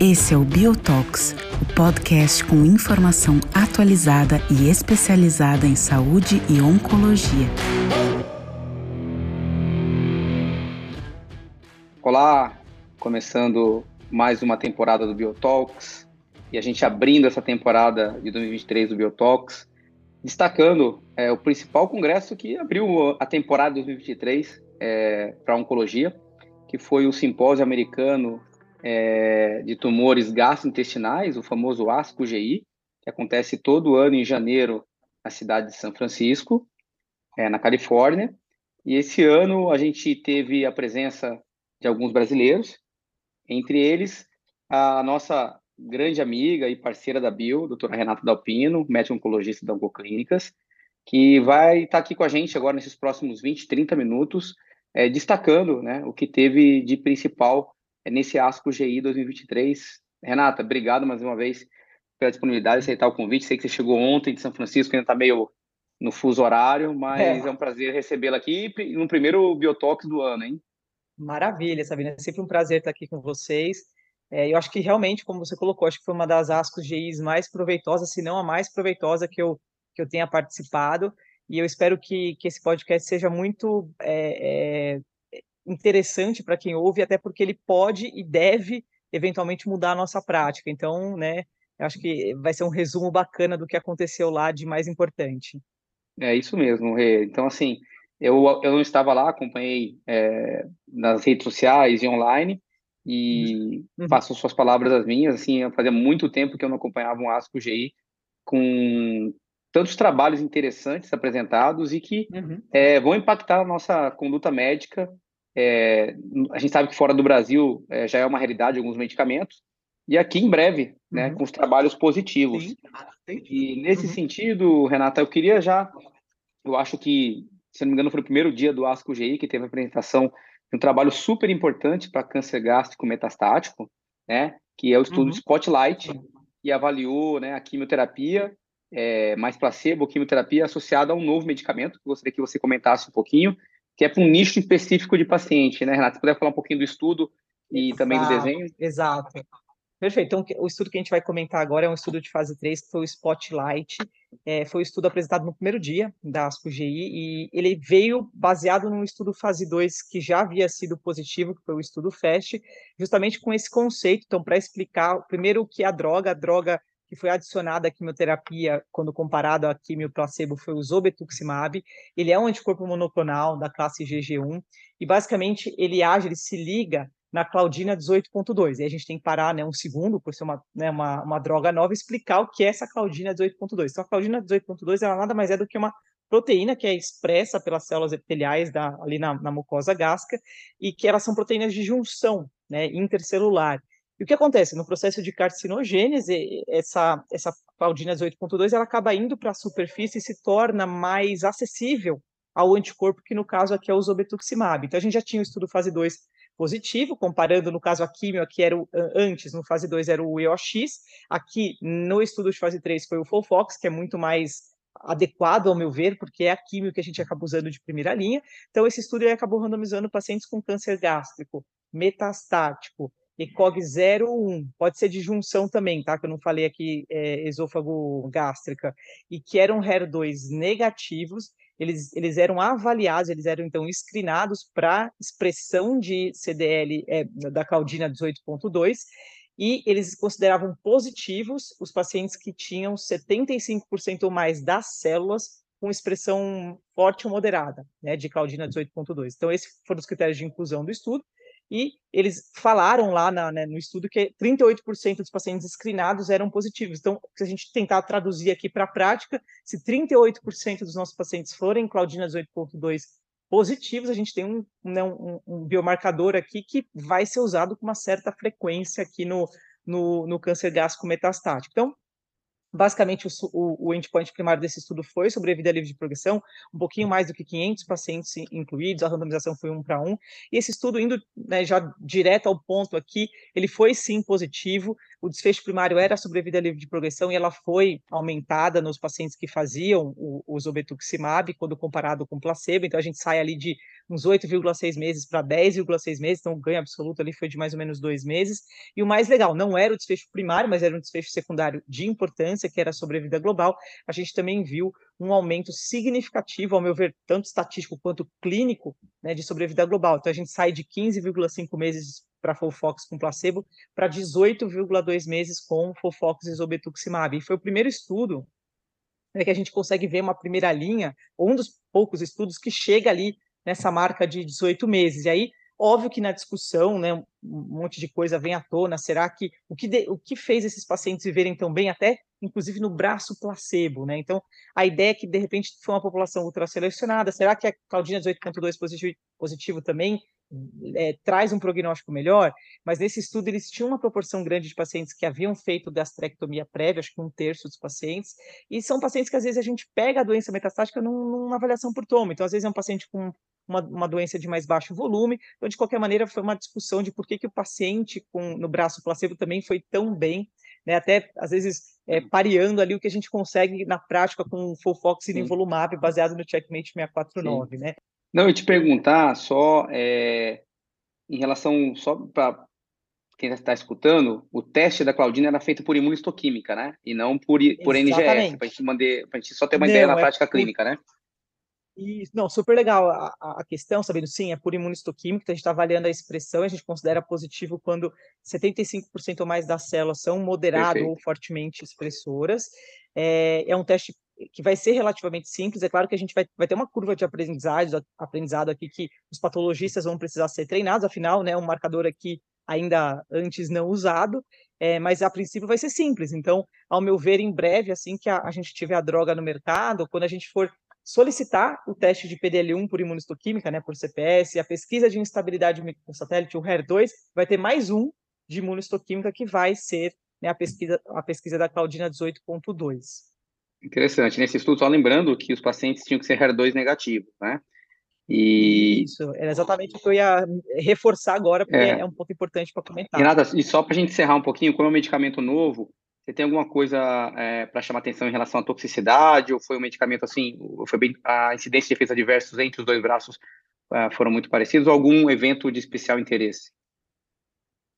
Esse é o Biotox, o podcast com informação atualizada e especializada em saúde e oncologia. Olá, começando mais uma temporada do Biotalks e a gente abrindo essa temporada de 2023 do Biotalks, destacando é, o principal congresso que abriu a temporada de 2023 é, para oncologia, que foi o simpósio americano é, de tumores gastrointestinais, o famoso ASCO-GI, que acontece todo ano em janeiro na cidade de São Francisco, é, na Califórnia. E esse ano a gente teve a presença de alguns brasileiros, entre eles a nossa grande amiga e parceira da Bio, doutora Renata Dalpino, médica oncologista da Oncoclínicas, que vai estar aqui com a gente agora nesses próximos 20, 30 minutos, é, destacando né, o que teve de principal é, nesse ASCO GI 2023. Renata, obrigado mais uma vez pela disponibilidade, aceitar o convite. Sei que você chegou ontem de São Francisco, ainda está meio no fuso horário, mas é, é um prazer recebê-la aqui no primeiro Biotox do ano, hein? Maravilha, Sabina. É sempre um prazer estar aqui com vocês. É, eu acho que realmente, como você colocou, acho que foi uma das ascos GIs mais proveitosas, se não a mais proveitosa que eu, que eu tenha participado. E eu espero que, que esse podcast seja muito é, é, interessante para quem ouve, até porque ele pode e deve eventualmente mudar a nossa prática. Então, né, eu acho que vai ser um resumo bacana do que aconteceu lá de mais importante. É isso mesmo, Rê. Então, assim, eu, eu não estava lá, acompanhei é, nas redes sociais e online e uhum. passo suas palavras às minhas. Assim, fazia muito tempo que eu não acompanhava um ASCO GI com tantos trabalhos interessantes apresentados e que uhum. é, vão impactar a nossa conduta médica. É, a gente sabe que fora do Brasil é, já é uma realidade alguns medicamentos e aqui em breve, né, uhum. com os trabalhos positivos. Sim. E nesse uhum. sentido, Renata, eu queria já, eu acho que se não me engano, foi o primeiro dia do ASCO GI que teve a apresentação um trabalho super importante para câncer gástrico metastático, né? Que é o estudo uhum. Spotlight, que avaliou né, a quimioterapia é, mais placebo, quimioterapia associada a um novo medicamento, que gostaria que você comentasse um pouquinho, que é para um nicho específico de paciente, né, Renato? Se puder falar um pouquinho do estudo e exato, também do desenho. Exato. Perfeito. Então, o estudo que a gente vai comentar agora é um estudo de fase 3, que foi o Spotlight. É, foi o estudo apresentado no primeiro dia da ASCO-GI e ele veio baseado num estudo fase 2 que já havia sido positivo, que foi o estudo FAST, justamente com esse conceito. Então, para explicar, primeiro, o que é a droga, a droga que foi adicionada à quimioterapia quando comparado à quimio placebo foi o zobetuximab. Ele é um anticorpo monoclonal da classe GG1 e basicamente ele age, ele se liga na Claudina 18.2. E a gente tem que parar né, um segundo, por ser uma, né, uma, uma droga nova, explicar o que é essa Claudina 18.2. Então, a Claudina 18.2 ela nada mais é do que uma proteína que é expressa pelas células epiteliais da, ali na, na mucosa gástrica e que elas são proteínas de junção né, intercelular. E o que acontece? No processo de carcinogênese, essa, essa Claudina 18.2 ela acaba indo para a superfície e se torna mais acessível ao anticorpo, que no caso aqui é o zobetuximab. Então, a gente já tinha o estudo fase 2 positivo, comparando, no caso, a químio, aqui era o, antes, no fase 2 era o EOX, aqui no estudo de fase 3 foi o Folfox, que é muito mais adequado, ao meu ver, porque é a químio que a gente acaba usando de primeira linha. Então, esse estudo acabou randomizando pacientes com câncer gástrico, metastático, ECOG 01, pode ser de junção também, tá? Que eu não falei aqui, é, esôfago gástrica, e que eram HER2 negativos eles, eles eram avaliados, eles eram então screenados para expressão de CDL é, da Claudina 18.2 e eles consideravam positivos os pacientes que tinham 75% ou mais das células com expressão forte ou moderada, né, de Claudina 18.2. Então, esses foram os critérios de inclusão do estudo e eles falaram lá na, né, no estudo que 38% dos pacientes screenados eram positivos. Então, se a gente tentar traduzir aqui para a prática, se 38% dos nossos pacientes forem Claudina 18.2 positivos, a gente tem um, né, um, um, biomarcador aqui que vai ser usado com uma certa frequência aqui no, no, no câncer gástrico metastático. Então, Basicamente, o, o, o, endpoint primário desse estudo foi sobre vida livre de progressão, um pouquinho mais do que 500 pacientes incluídos, a randomização foi um para um. E esse estudo, indo né, já direto ao ponto aqui, ele foi sim positivo. O desfecho primário era a sobrevida livre de progressão e ela foi aumentada nos pacientes que faziam o, o zobetuximab quando comparado com placebo, então a gente sai ali de uns 8,6 meses para 10,6 meses, então o ganho absoluto ali foi de mais ou menos dois meses, e o mais legal, não era o desfecho primário, mas era um desfecho secundário de importância, que era a sobrevida global, a gente também viu um aumento significativo, ao meu ver, tanto estatístico quanto clínico, né, de sobrevida global, então a gente sai de 15,5 meses para Folfox com placebo para 18,2 meses com Folfox e Zobetuximab. E foi o primeiro estudo né, que a gente consegue ver uma primeira linha, um dos poucos estudos que chega ali nessa marca de 18 meses. E aí, óbvio que na discussão, né, um monte de coisa vem à tona. Será que o que, de, o que fez esses pacientes viverem tão bem, até inclusive no braço placebo, né? Então, a ideia é que de repente foi uma população ultraselecionada. Será que a Claudina 18.2 positivo, positivo também é, traz um prognóstico melhor, mas nesse estudo eles tinham uma proporção grande de pacientes que haviam feito gastrectomia prévia, acho que um terço dos pacientes, e são pacientes que às vezes a gente pega a doença metastática num, numa avaliação por tomo, então às vezes é um paciente com uma, uma, doença de mais baixo volume, então de qualquer maneira foi uma discussão de por que, que o paciente com, no braço placebo também foi tão bem, né, até às vezes é, pareando ali o que a gente consegue na prática com o Folfox e nivolumab, baseado no Checkmate 649, Sim. né? Não, eu te perguntar só é, em relação, só para quem está escutando, o teste da Claudina era feito por imunistoquímica, né? E não por, por NGS, para a gente, gente só ter uma não, ideia na é prática por... clínica, né? Isso, não, super legal a, a questão, sabendo sim, é por imunistoquímica, então a gente está avaliando a expressão, a gente considera positivo quando 75% ou mais das células são moderado Perfeito. ou fortemente expressoras. É, é um teste que vai ser relativamente simples. É claro que a gente vai, vai ter uma curva de aprendizado, aprendizado aqui que os patologistas vão precisar ser treinados, afinal, né, um marcador aqui ainda antes não usado, é, mas a princípio vai ser simples. Então, ao meu ver, em breve, assim que a, a gente tiver a droga no mercado, quando a gente for solicitar o teste de PDL1 por imunistoquímica, né, por CPS, a pesquisa de instabilidade microsatélite, o HER2, vai ter mais um de imunistoquímica que vai ser né, a, pesquisa, a pesquisa da Claudina 18.2. Interessante. Nesse estudo, só lembrando que os pacientes tinham que ser HER2 negativo, né? E... Isso, era exatamente o que eu ia reforçar agora, porque é, é um ponto importante para comentar. E, nada, e só para a gente encerrar um pouquinho, como é um medicamento novo, você tem alguma coisa é, para chamar atenção em relação à toxicidade, ou foi um medicamento assim, foi bem, a incidência de efeitos adversos entre os dois braços uh, foram muito parecidos, ou algum evento de especial interesse?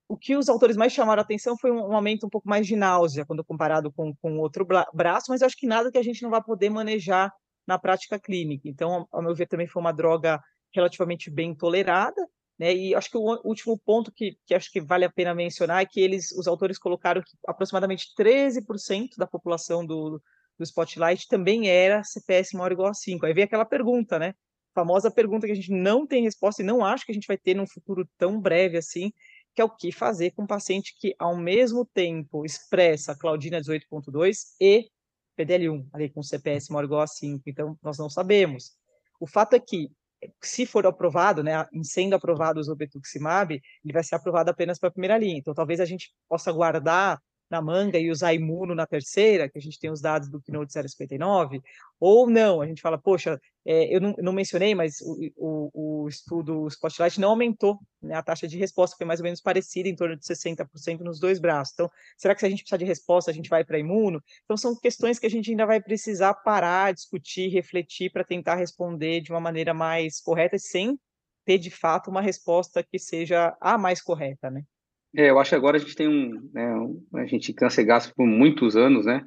o que os autores mais chamaram atenção foi um, aumento um pouco mais de náusea quando comparado com, com outro braço, mas acho que nada que a gente não vai poder manejar na prática clínica. Então, ao meu ver, também foi uma droga relativamente bem tolerada, né? E acho que o último ponto que, que acho que vale a pena mencionar é que eles, os autores colocaram que aproximadamente 13% da população do, do Spotlight também era CPS maior ou igual a 5. Aí vem aquela pergunta, né? famosa pergunta que a gente não tem resposta e não acho que a gente vai ter num futuro tão breve assim, que é o que fazer com um paciente que, ao mesmo tempo, expressa Claudina 18.2 e PDL1, ali com CPS maior ou igual a 5. Então, nós não sabemos. O fato é que, se for aprovado, né, em sendo aprovado o Zobetuximab, ele vai ser aprovado apenas para a primeira linha. Então, talvez a gente possa guardar na manga e usar imuno na terceira, que a gente tem os dados do Keynote 059, ou não, a gente fala, poxa, é, eu não, não, mencionei, mas o, o, o estudo Spotlight não aumentou né, a taxa de resposta, foi mais ou menos parecida, em torno de 60% nos dois braços. Então, será que se a gente precisar de resposta, a gente vai para imuno? Então, são questões que a gente ainda vai precisar parar, discutir, refletir, para tentar responder de uma maneira mais correta, sem ter, de fato, uma resposta que seja a mais correta, né? É, eu acho que agora a gente tem um, né, um a gente cansa e gasta por muitos anos, né,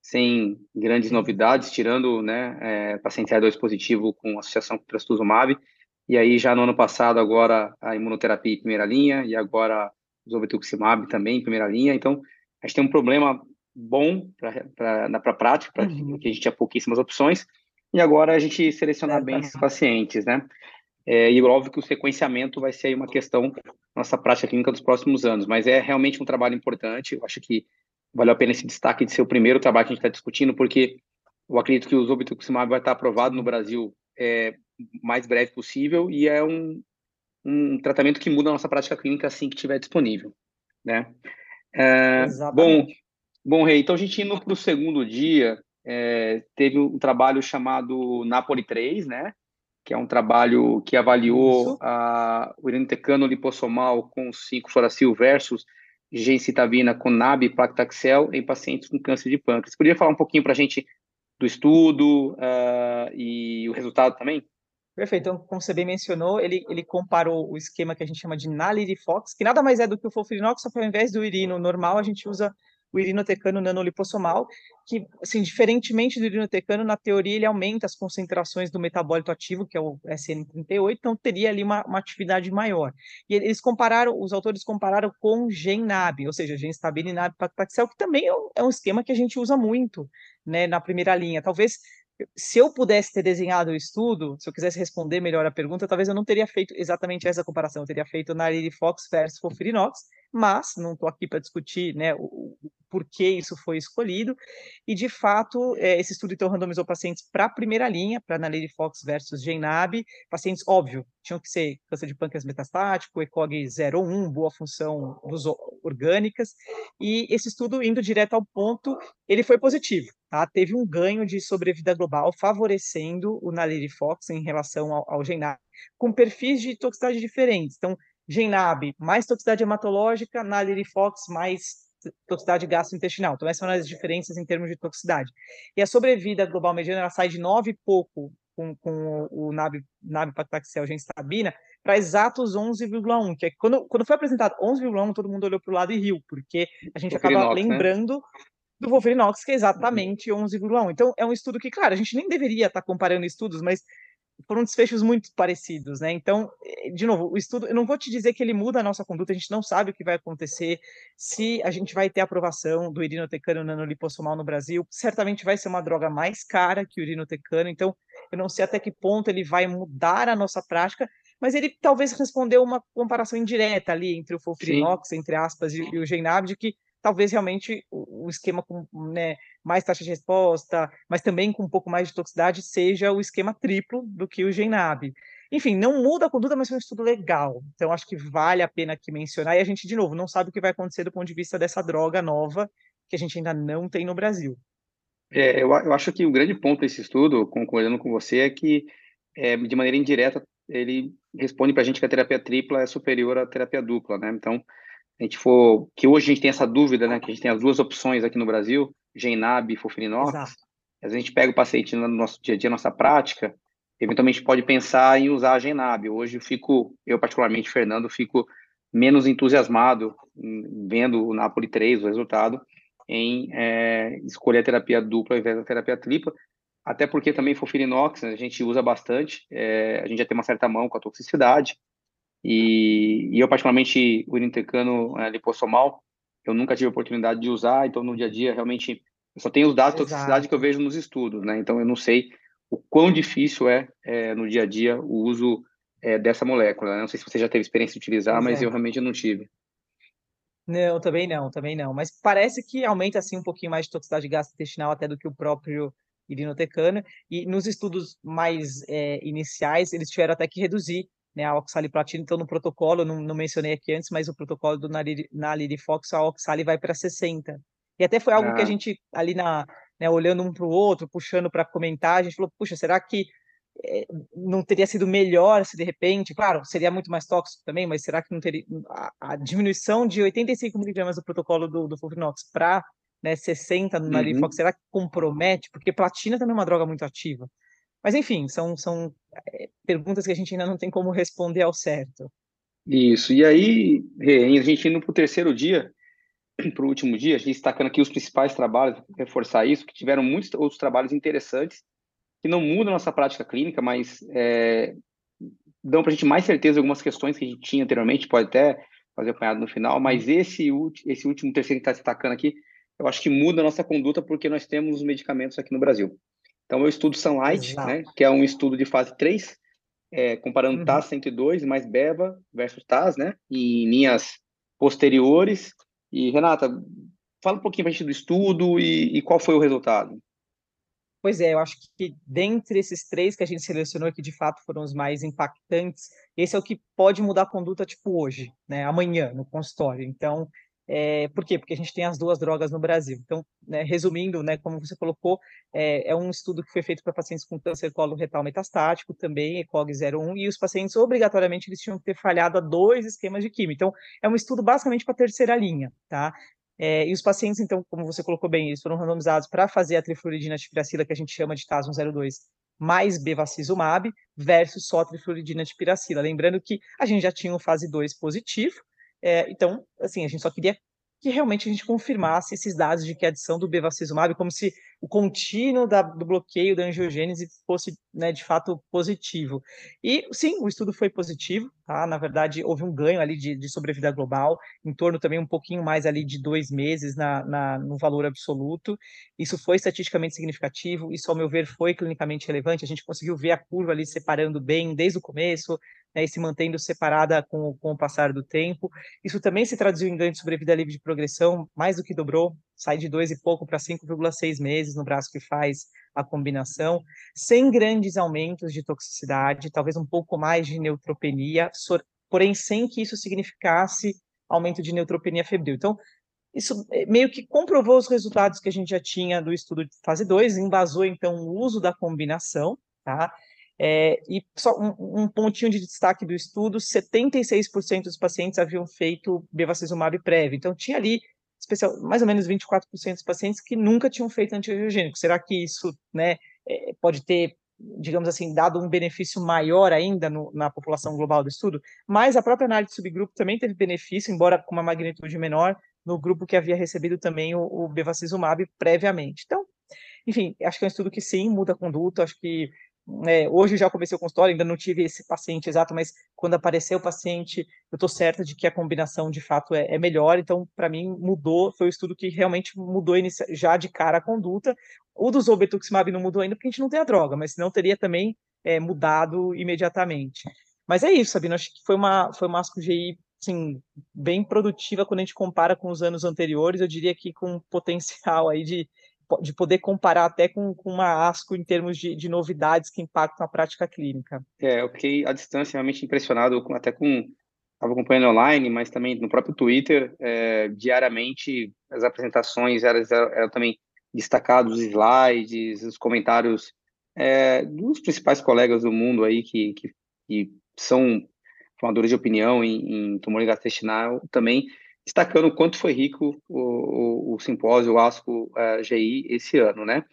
sem grandes novidades, tirando, né, é, paciente A2 positivo com associação com trastuzumab, e aí já no ano passado agora a imunoterapia em primeira linha, e agora o zolbetuximab também em primeira linha, então a gente tem um problema bom para a prática, para uhum. que a gente tinha pouquíssimas opções, e agora a gente selecionar é, bem esses pacientes, né? É, e óbvio que o sequenciamento vai ser uma questão nossa prática clínica dos próximos anos, mas é realmente um trabalho importante. Eu acho que valeu a pena esse destaque de ser o primeiro trabalho que a gente está discutindo, porque eu acredito que o Zobituximab vai estar aprovado no Brasil é, mais breve possível e é um, um tratamento que muda a nossa prática clínica assim que estiver disponível, né? É, bom, bom, Rei, então a gente indo para o segundo dia, é, teve um trabalho chamado Napoli 3, né? Que é um trabalho que avaliou a, o iranitecano lipossomal com 5-fluoracil versus gencitabina com NAB e paclitaxel em pacientes com câncer de pâncreas. Você poderia falar um pouquinho para a gente do estudo uh, e o resultado também? Perfeito. Então, como você bem mencionou, ele, ele comparou o esquema que a gente chama de Nalirifox, que nada mais é do que o Folfirinox, só que ao invés do irino normal, a gente usa o irinotecano nanolipossomal, que, assim, diferentemente do irinotecano, na teoria ele aumenta as concentrações do metabólito ativo, que é o SN38, então teria ali uma, uma atividade maior. E eles compararam, os autores compararam com GenNab, ou seja, Genstabile e NAB paclitaxel, que também é um, é um esquema que a gente usa muito, né, na primeira linha. Talvez se eu pudesse ter desenhado o estudo, se eu quisesse responder melhor a pergunta, talvez eu não teria feito exatamente essa comparação, eu teria feito na Fox versus Fofirinox, mas não estou aqui para discutir né, o, o isso foi escolhido, e de fato, é, esse estudo então randomizou pacientes para a primeira linha, para Naledi Fox versus Genab, pacientes, óbvio, tinham que ser câncer de pâncreas metastático, ECOG 0 boa função dos orgânicas, e esse estudo, indo direto ao ponto, ele foi positivo, tá? Teve um ganho de sobrevida global, favorecendo o Naledi Fox em relação ao, ao Genab, com perfis de toxicidade diferentes. Então, Genab, mais toxicidade hematológica, Nalirifox, mais toxicidade gastrointestinal. Então, essas são as diferenças em termos de toxicidade. E a sobrevida global mediana ela sai de 9 e pouco com, com o NAB, NAB paclitaxel genstabina para exatos 11,1, que é quando, quando foi apresentado 11,1, todo mundo olhou para o lado e riu, porque a gente acaba né? lembrando né? do Wolverinox, que é exatamente 11,1. Então, é um estudo que, claro, a gente nem deveria estar comparando estudos, mas foram desfechos muito parecidos, né? Então, eh, de novo, o estudo, eu não vou te dizer que ele muda a nossa conduta, a gente não sabe o que vai acontecer, se a gente vai ter aprovação do irinotecano nanolipossomal no Brasil, certamente vai ser uma droga mais cara que o irinotecano, então eu não sei até que ponto ele vai mudar a nossa prática, mas ele talvez respondeu uma comparação indireta ali entre o Folfirinox, entre aspas, e, e o Genab, de que talvez realmente o, esquema com né, mais taxa de resposta, mas também com um pouco mais de toxicidade, seja o esquema triplo do que o Genab. Enfim, não muda a conduta, mas é um estudo legal. Então, acho que vale a pena aqui mencionar. E a gente, de novo, não sabe o que vai acontecer do ponto de vista dessa droga nova que a gente ainda não tem no Brasil. É, eu, eu acho que o grande ponto desse estudo, concordando com você, é que, é, de maneira indireta, ele responde para a gente que a terapia tripla é superior à terapia dupla, né? Então, a gente for, que hoje a gente tem essa dúvida, né, que a gente tem as duas opções aqui no Brasil, Genab e Fofirinox, a gente pega o paciente no nosso dia a dia, nossa prática, eventualmente pode pensar em usar a Genab. Hoje eu fico, eu particularmente, Fernando, fico menos entusiasmado vendo o Napoli 3, o resultado, em é, escolher a terapia dupla ao invés da terapia tripla, até porque também Fofirinox né, a gente usa bastante, é, a gente já tem uma certa mão com a toxicidade, e, e eu, particularmente, o irintecano é, lipossomal, eu nunca tive a oportunidade de usar, então no dia a dia, realmente, eu só tenho os dados de toxicidade que eu vejo nos estudos, né? Então eu não sei o quão difícil é, é no dia a dia o uso é, dessa molécula. Né? Não sei se você já teve experiência de utilizar, mas eu realmente não tive. Não, também não, também não. Mas parece que aumenta assim um pouquinho mais de toxicidade gastrointestinal até do que o próprio irinotecano. E nos estudos mais é, iniciais, eles tiveram até que reduzir né, a oxaliplatina, então no protocolo, não, não mencionei aqui antes, mas o protocolo do Nalirifox, a oxali vai para 60. E até foi algo ah. que a ah. gente, ali na, né, olhando um para o outro, puxando para comentar, a gente falou, puxa, será que é, não teria sido melhor se de repente, claro, seria muito mais tóxico também, mas será que não teria, a, a diminuição de 85 miligramas do protocolo do, do Fulvinox para né, 60 no Nalirifox, uhum. será que compromete? Porque platina também é uma droga muito ativa. Mas, enfim, são, são é, perguntas que a gente ainda não tem como responder ao certo. Isso. E aí, a gente indo para o terceiro dia, para o último dia, a gente destacando aqui os principais trabalhos, reforçar isso, que tiveram muitos outros trabalhos interessantes, que não mudam a nossa prática clínica, mas é, dão para a gente mais certeza de algumas questões que a gente tinha anteriormente, pode até fazer apanhado no final, mas uhum. esse, esse último terceiro que está destacando aqui, eu acho que muda a nossa conduta porque nós temos os medicamentos aqui no Brasil. Então, eu estudo Sunlight, né, que é um estudo de fase 3, é, comparando uhum. TAS 102 mais BEVA versus TAS, né, em linhas posteriores. E, Renata, fala um pouquinho para a gente do estudo e, e, qual foi o resultado. Pois é, eu acho que dentre esses três que a gente selecionou, que de fato foram os mais impactantes, esse é o que pode mudar a conduta, tipo hoje, né, amanhã, no consultório. Então, É, por quê? Porque a gente tem as duas drogas no Brasil. Então, né, resumindo, né, como você colocou, é, é, um estudo que foi feito para pacientes com câncer coloretal metastático, também ECOG 01, e os pacientes, obrigatoriamente, eles tinham que ter falhado a dois esquemas de quimio. Então, é um estudo basicamente para terceira linha, tá? É, e os pacientes, então, como você colocou bem, eles foram randomizados para fazer a trifluoridina tifiracila, que a gente chama de TAS 102, mais bevacizumab, versus só trifluoridina tipiracila. Lembrando que a gente já tinha o fase 2 positivo, é, então, assim, a gente só queria que realmente a gente confirmasse esses dados de que a adição do bevacizumab, como se o contínuo da, do bloqueio da angiogênese fosse, né, de fato, positivo. E, sim, o estudo foi positivo, tá? Na verdade, houve um ganho ali de, de sobrevida global, em torno também um pouquinho mais ali de dois meses na, na, no valor absoluto. Isso foi estatisticamente significativo, isso, ao meu ver, foi clinicamente relevante. A gente conseguiu ver a curva ali separando bem desde o começo, né, e se mantendo separada com, com o passar do tempo. Isso também se traduziu em ganho de sobrevida livre de progressão, mais do que dobrou, sai de dois e pouco para 5,6 meses no braço que faz a combinação, sem grandes aumentos de toxicidade, talvez um pouco mais de neutropenia, porém sem que isso significasse aumento de neutropenia febril. Então, isso eh, meio que comprovou os resultados que a gente já tinha do estudo de fase 2, embasou então o uso da combinação, tá? É, e só um, um, pontinho de destaque do estudo: 76% dos pacientes haviam feito bevacizumab prévio. Então, tinha ali especial, mais ou menos 24% dos pacientes que nunca tinham feito antiangiogênico. Será que isso né, é, pode ter, digamos assim, dado um benefício maior ainda no, na população global do estudo? Mas a própria análise de subgrupo também teve benefício, embora com uma magnitude menor, no grupo que havia recebido também o, o bevacizumab previamente. Então, enfim, acho que é um estudo que sim, muda a conduta, acho que é, hoje já comecei o consultório, ainda não tive esse paciente exato, mas quando apareceu o paciente, eu estou certa de que a combinação de fato é, é melhor. Então, para mim, mudou. Foi o um estudo que realmente mudou já de cara a conduta. O do Zolbetuximab não mudou ainda porque a gente não tem a droga, mas senão teria também é, mudado imediatamente. Mas é isso, Sabino. Acho que foi uma, foi uma ASCO-GI assim, bem produtiva quando a gente compara com os anos anteriores. Eu diria que com potencial aí de de poder comparar até com, com uma ASCO em termos de, de, novidades que impactam a prática clínica. É, eu fiquei à distância realmente impressionado, com, até com estava acompanhando online, mas também no próprio Twitter, é, diariamente as apresentações eram, eram, também destacados, os slides, os comentários é, dos principais colegas do mundo aí que, que, que são formadores de opinião em, em tumor gastrointestinal também destacando o quanto foi rico o, o, o simpósio, o ASCO uh, eh, GI esse ano, né?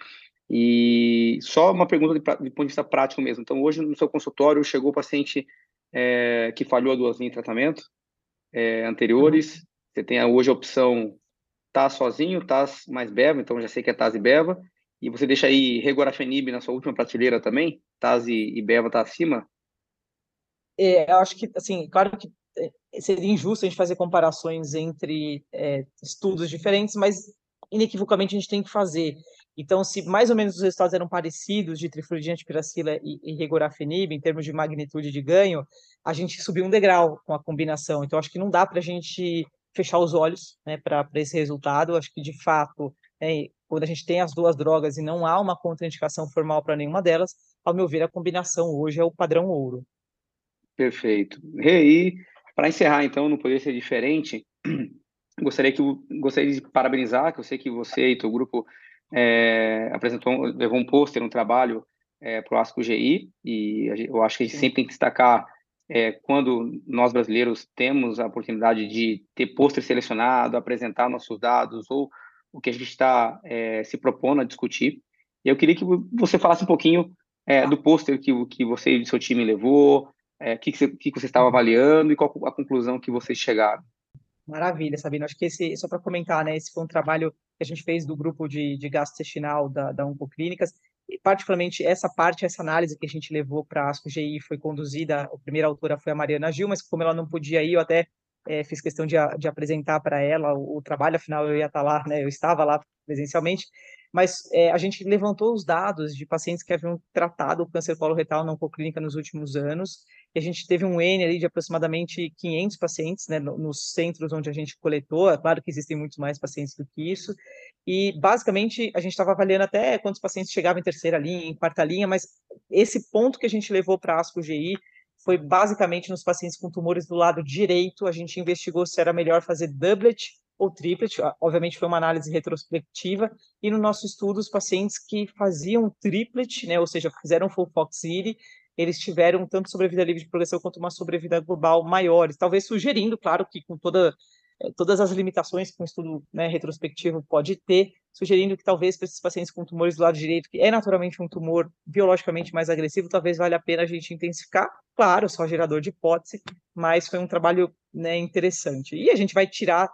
E só uma pergunta de, de, ponto de vista prático mesmo. Então, hoje no seu consultório chegou o paciente é, que falhou duas linhas de tratamento é, anteriores. Uhum. Você tem hoje a opção TAS sozinho, TAS mais BEVA, então já sei que é TAS e BEVA. E você deixa aí regorafenib na sua última prateleira também? TAS e, e BEVA tá acima? É, eu acho que, assim, claro que seria injusto a gente fazer comparações entre é, estudos diferentes, mas inequivocamente a gente tem que fazer. Então, se mais ou menos os resultados eram parecidos de trifluidina, piracila e, e regorafenib, em termos de magnitude de ganho, a gente subiu um degrau com a combinação. Então, acho que não dá para a gente fechar os olhos né, para esse resultado. Acho que, de fato, é, quando a gente tem as duas drogas e não há uma contraindicação formal para nenhuma delas, ao meu ver, a combinação hoje é o padrão ouro. Perfeito. Rei, para encerrar, então, não poderia ser diferente, gostaria, que, gostaria de parabenizar, que eu sei que você e o grupo é, apresentou, levou um pôster, um trabalho é, para o ASCO GI, e eu acho que a gente sempre tem que destacar é, quando nós brasileiros temos a oportunidade de ter pôster selecionado, apresentar nossos dados ou o que a gente está é, se propondo a discutir. E eu queria que você falasse um pouquinho é, do pôster que, que você e seu time levou, é, que, que, você, que você estava avaliando e qual a conclusão que vocês chegaram. Maravilha, Sabino. Acho que esse, só para comentar, né, esse foi um trabalho que a gente fez do grupo de, de gastrointestinal da, da Oncoclínicas, e particularmente essa parte, essa análise que a gente levou para a ASCO-GI foi conduzida, a primeira autora foi a Mariana Gil, mas como ela não podia ir, eu até é, fiz questão de, de apresentar para ela o, o, trabalho, afinal eu ia estar tá lá, né, eu estava lá presencialmente, mas é, a gente levantou os dados de pacientes que haviam tratado o câncer coloretal na oncoclínica nos últimos anos, e a gente teve um N ali de aproximadamente 500 pacientes, né, nos centros onde a gente coletou, é claro que existem muitos mais pacientes do que isso, e basicamente a gente estava avaliando até quantos pacientes chegavam em terceira linha, em quarta linha, mas esse ponto que a gente levou para a ASCO-GI foi basicamente nos pacientes com tumores do lado direito, a gente investigou se era melhor fazer doublet ou triplet. Obviamente foi uma análise retrospectiva e no nosso estudo os pacientes que faziam triplet, né, ou seja, fizeram full FOXIRI, eles tiveram tanto sobrevida livre de progressão quanto uma sobrevida global maiores, talvez sugerindo, claro, que com toda eh, todas as limitações que um estudo né, retrospectivo pode ter, sugerindo que talvez para esses pacientes com tumores do lado direito, que é naturalmente um tumor biologicamente mais agressivo, talvez valha a pena a gente intensificar. Claro, só gerador de hipótese, mas foi um trabalho né, interessante. E a gente vai tirar,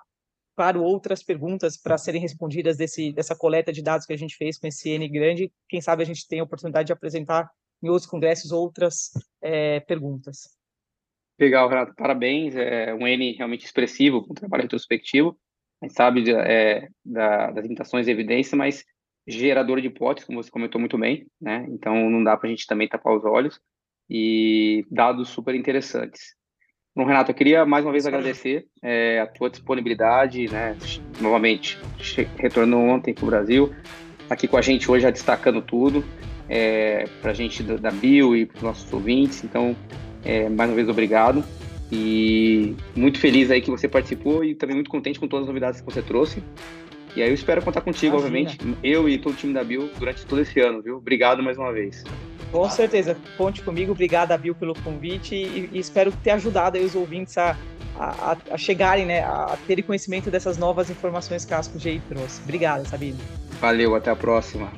claro, outras perguntas para serem respondidas desse, dessa coleta de dados que a gente fez com esse N grande. Quem sabe a gente tem a oportunidade de apresentar em outros congressos outras é, perguntas. Legal, Renato. Parabéns. É um N realmente expressivo, com um trabalho retrospectivo. A gente sabe é, da, das limitações da evidência, mas gerador de hipóteses, como você comentou muito bem, né? Então não dá para a gente também tapar os olhos e dados super interessantes. Bom, Renato, eu queria mais uma vez agradecer é, a tua disponibilidade, né? Novamente, retornou ontem para o Brasil, aqui com a gente hoje já destacando tudo é, para a gente da, da Bio e para os nossos ouvintes. Então, é, mais uma vez, obrigado. E muito feliz aí que você participou e também muito contente com todas as novidades que você trouxe. E aí eu espero contar contigo, Imagina. obviamente, eu e todo o time da Bio durante todo esse ano, viu? Obrigado mais uma vez. Com certeza, conte comigo. Obrigado, Bill, pelo convite e, e espero ter ajudado os ouvintes a, a, a, chegarem, né, a terem conhecimento dessas novas informações que a Asco GI trouxe. Obrigado, Sabine. Valeu, até a próxima.